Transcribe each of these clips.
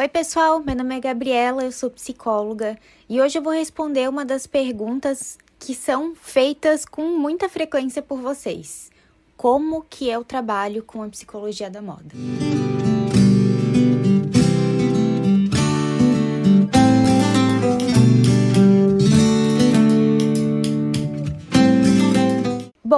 Oi, pessoal, meu nome é Gabriela, eu sou psicóloga e hoje eu vou responder uma das perguntas que são feitas com muita frequência por vocês. Como que eu trabalho com a psicologia da moda?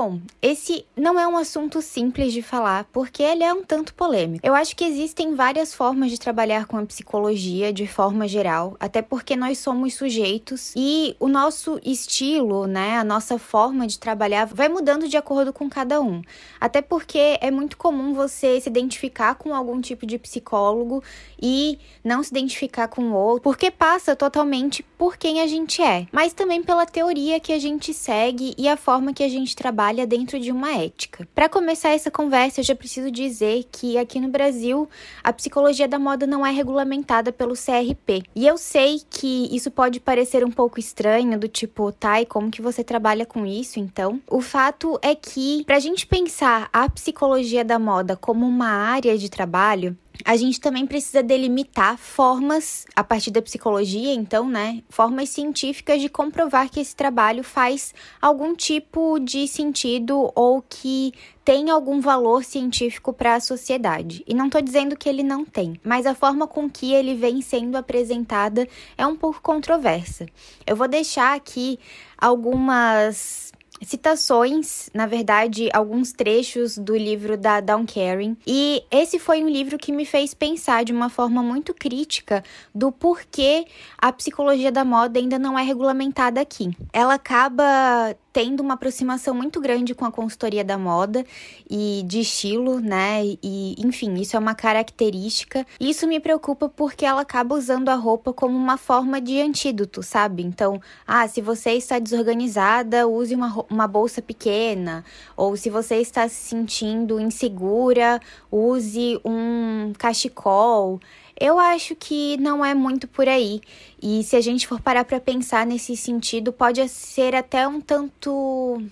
Bom, esse não é um assunto simples de falar, porque ele é um tanto polêmico. Eu acho que existem várias formas de trabalhar com a psicologia de forma geral, até porque nós somos sujeitos e o nosso estilo, né, a nossa forma de trabalhar vai mudando de acordo com cada um. Até porque é muito comum você se identificar com algum tipo de psicólogo e não se identificar com outro, porque passa totalmente por quem a gente é, mas também pela teoria que a gente segue e a forma que a gente trabalha trabalha dentro de uma ética. Para começar essa conversa, eu já preciso dizer que aqui no Brasil a psicologia da moda não é regulamentada pelo CRP. E eu sei que isso pode parecer um pouco estranho, do tipo, tá, e como que você trabalha com isso então? O fato é que, para a gente pensar a psicologia da moda como uma área de trabalho, a gente também precisa delimitar formas, a partir da psicologia, então, né? Formas científicas de comprovar que esse trabalho faz algum tipo de sentido ou que tem algum valor científico para a sociedade. E não estou dizendo que ele não tem, mas a forma com que ele vem sendo apresentada é um pouco controversa. Eu vou deixar aqui algumas citações, na verdade, alguns trechos do livro da Dawn Caring. E esse foi um livro que me fez pensar de uma forma muito crítica do porquê a psicologia da moda ainda não é regulamentada aqui. Ela acaba tendo uma aproximação muito grande com a consultoria da moda e de estilo, né? E, enfim, isso é uma característica. Isso me preocupa porque ela acaba usando a roupa como uma forma de antídoto, sabe? Então, ah, se você está desorganizada, use uma, uma bolsa pequena. Ou se você está se sentindo insegura, use um cachecol. Eu acho que não é muito por aí. E se a gente for parar para pensar nesse sentido, pode ser até um tanto.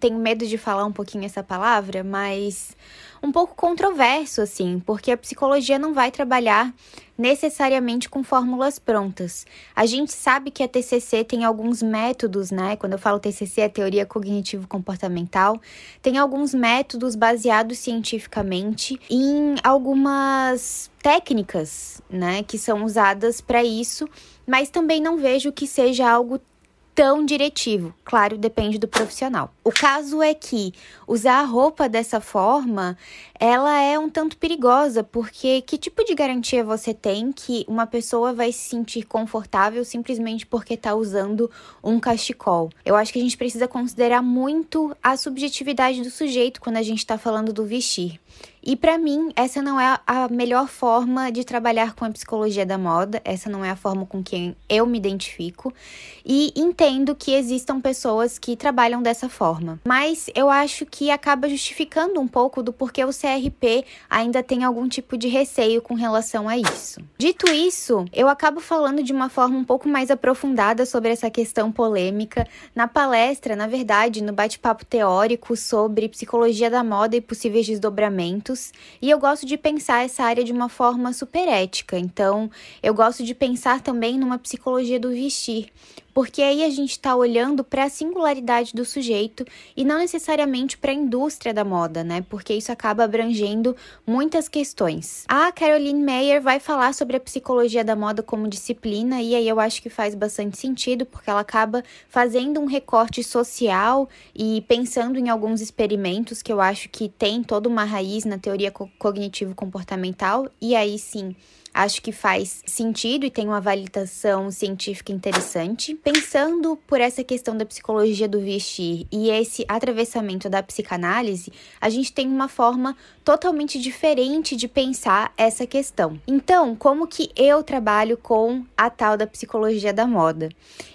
Tenho medo de falar um pouquinho essa palavra, mas um pouco controverso, assim, porque a psicologia não vai trabalhar necessariamente com fórmulas prontas. A gente sabe que a TCC tem alguns métodos, né? Quando eu falo TCC, é teoria cognitivo-comportamental, tem alguns métodos baseados cientificamente em algumas técnicas, né, que são usadas para isso, mas também não vejo que seja algo tão diretivo. Claro, depende do profissional. O caso é que usar a roupa dessa forma, ela é um tanto perigosa, porque que tipo de garantia você tem que uma pessoa vai se sentir confortável simplesmente porque está usando um cachecol? Eu acho que a gente precisa considerar muito a subjetividade do sujeito quando a gente está falando do vestir. E para mim, essa não é a melhor forma de trabalhar com a psicologia da moda, essa não é a forma com quem eu me identifico. E entendo que existam pessoas que trabalham dessa forma. Mas eu acho que acaba justificando um pouco do porquê o CRP ainda tem algum tipo de receio com relação a isso. Dito isso, eu acabo falando de uma forma um pouco mais aprofundada sobre essa questão polêmica na palestra, na verdade, no bate-papo teórico sobre psicologia da moda e possíveis desdobramentos e eu gosto de pensar essa área de uma forma super ética. Então, eu gosto de pensar também numa psicologia do vestir, porque aí a gente está olhando para a singularidade do sujeito e não necessariamente para a indústria da moda, né? Porque isso acaba abrangendo muitas questões. A Caroline Mayer vai falar sobre a psicologia da moda como disciplina e aí eu acho que faz bastante sentido, porque ela acaba fazendo um recorte social e pensando em alguns experimentos que eu acho que tem toda uma raiz na teoria cognitivo-comportamental e aí sim acho que faz sentido e tem uma validação científica interessante. Pensando por essa questão da psicologia do vestir e esse atravessamento da psicanálise, a gente tem uma forma totalmente diferente de pensar essa questão. Então, como que eu trabalho com a tal da psicologia da moda?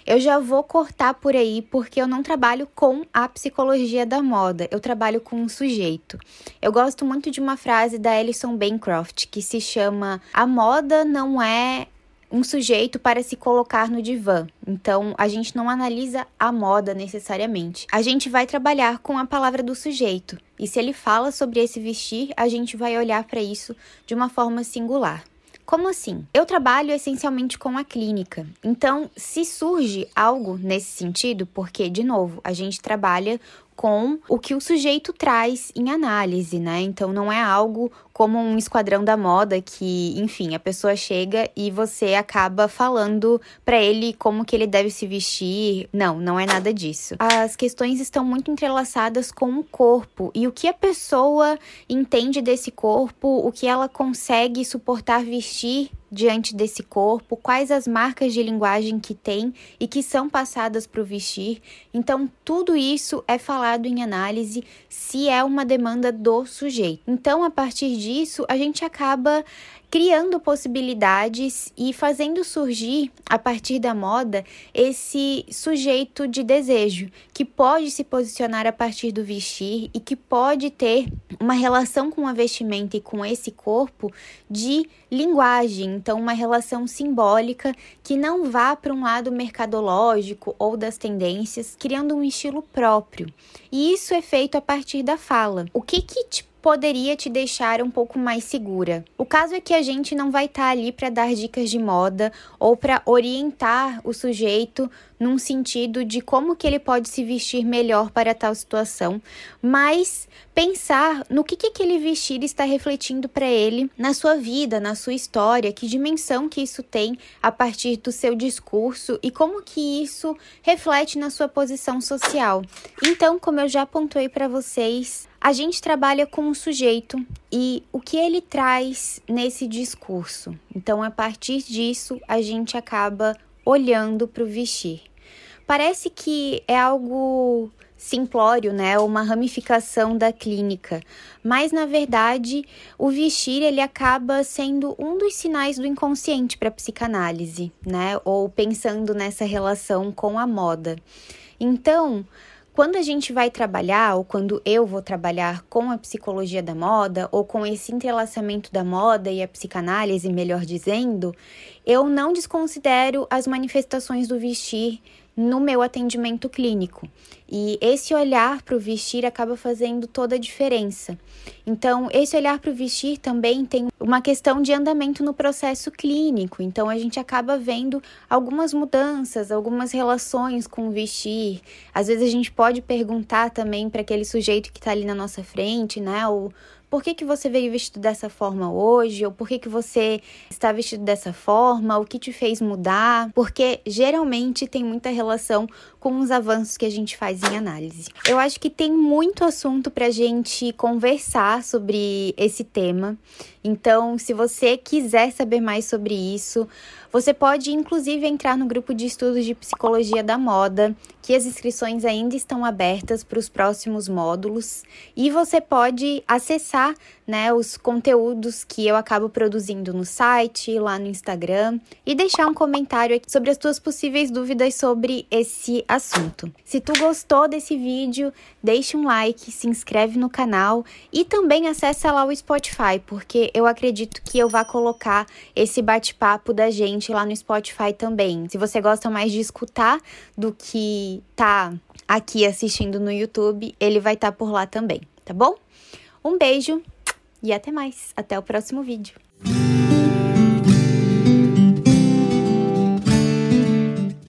Eu já vou cortar por aí porque eu não trabalho com a psicologia da moda, eu trabalho com um sujeito. Eu gosto muito de uma frase da Alison Bancroft que se chama A moda moda não é um sujeito para se colocar no divã. Então, a gente não analisa a moda necessariamente. A gente vai trabalhar com a palavra do sujeito. E se ele fala sobre esse vestir, a gente vai olhar para isso de uma forma singular. Como assim? Eu trabalho essencialmente com a clínica. Então, se surge algo nesse sentido, porque, de novo, a gente trabalha com o que o sujeito traz em análise, né? Então não é algo como um esquadrão da moda que, enfim, a pessoa chega e você acaba falando para ele como que ele deve se vestir. Não, não é nada disso. As questões estão muito entrelaçadas com o corpo e o que a pessoa entende desse corpo, o que ela consegue suportar vestir diante desse corpo, quais as marcas de linguagem que tem e que são passadas para o vestir. Então, tudo isso é falado em análise se é uma demanda do sujeito. Então, a partir disso, a gente acaba criando possibilidades e fazendo surgir, a partir da moda, esse sujeito de desejo, que pode se posicionar a partir do vestir e que pode ter uma relação com a vestimenta e com esse corpo de linguagem, então uma relação simbólica que não vá para um lado mercadológico ou das tendências, criando um estilo próprio. E isso é feito a partir da fala. O que que te poderia te deixar um pouco mais segura. O caso é que a gente não vai estar tá ali para dar dicas de moda ou para orientar o sujeito num sentido de como que ele pode se vestir melhor para tal situação, mas pensar no que, que aquele vestir está refletindo para ele na sua vida, na sua história, que dimensão que isso tem a partir do seu discurso e como que isso reflete na sua posição social. Então, como eu já apontei para vocês, a gente trabalha com o sujeito e o que ele traz nesse discurso. Então, a partir disso, a gente acaba olhando para o vestir. Parece que é algo simplório, né, uma ramificação da clínica, mas na verdade o vestir ele acaba sendo um dos sinais do inconsciente para a psicanálise, né, ou pensando nessa relação com a moda. Então, quando a gente vai trabalhar, ou quando eu vou trabalhar com a psicologia da moda, ou com esse entrelaçamento da moda e a psicanálise, melhor dizendo, eu não desconsidero as manifestações do vestir no meu atendimento clínico. E esse olhar para o vestir acaba fazendo toda a diferença. Então, esse olhar para o vestir também tem uma questão de andamento no processo clínico. Então, a gente acaba vendo algumas mudanças, algumas relações com o vestir. Às vezes, a gente pode perguntar também para aquele sujeito que está ali na nossa frente, né? Ou por que, que você veio vestido dessa forma hoje, ou por que, que você está vestido dessa forma, o que te fez mudar, porque geralmente tem muita relação com os avanços que a gente faz em análise. Eu acho que tem muito assunto para a gente conversar sobre esse tema, então se você quiser saber mais sobre isso, você pode inclusive entrar no grupo de estudos de psicologia da moda, que as inscrições ainda estão abertas para os próximos módulos, e você pode acessar né, os conteúdos que eu acabo produzindo no site, lá no Instagram e deixar um comentário aqui sobre as tuas possíveis dúvidas sobre esse assunto. Se tu gostou desse vídeo, deixa um like, se inscreve no canal e também acessa lá o Spotify, eu acredito que eu vá colocar esse bate-papo da gente lá no Spotify também. Se você gosta mais de escutar do que tá aqui assistindo no YouTube, ele vai estar tá por lá também, tá bom? Um beijo e até mais. Até o próximo vídeo.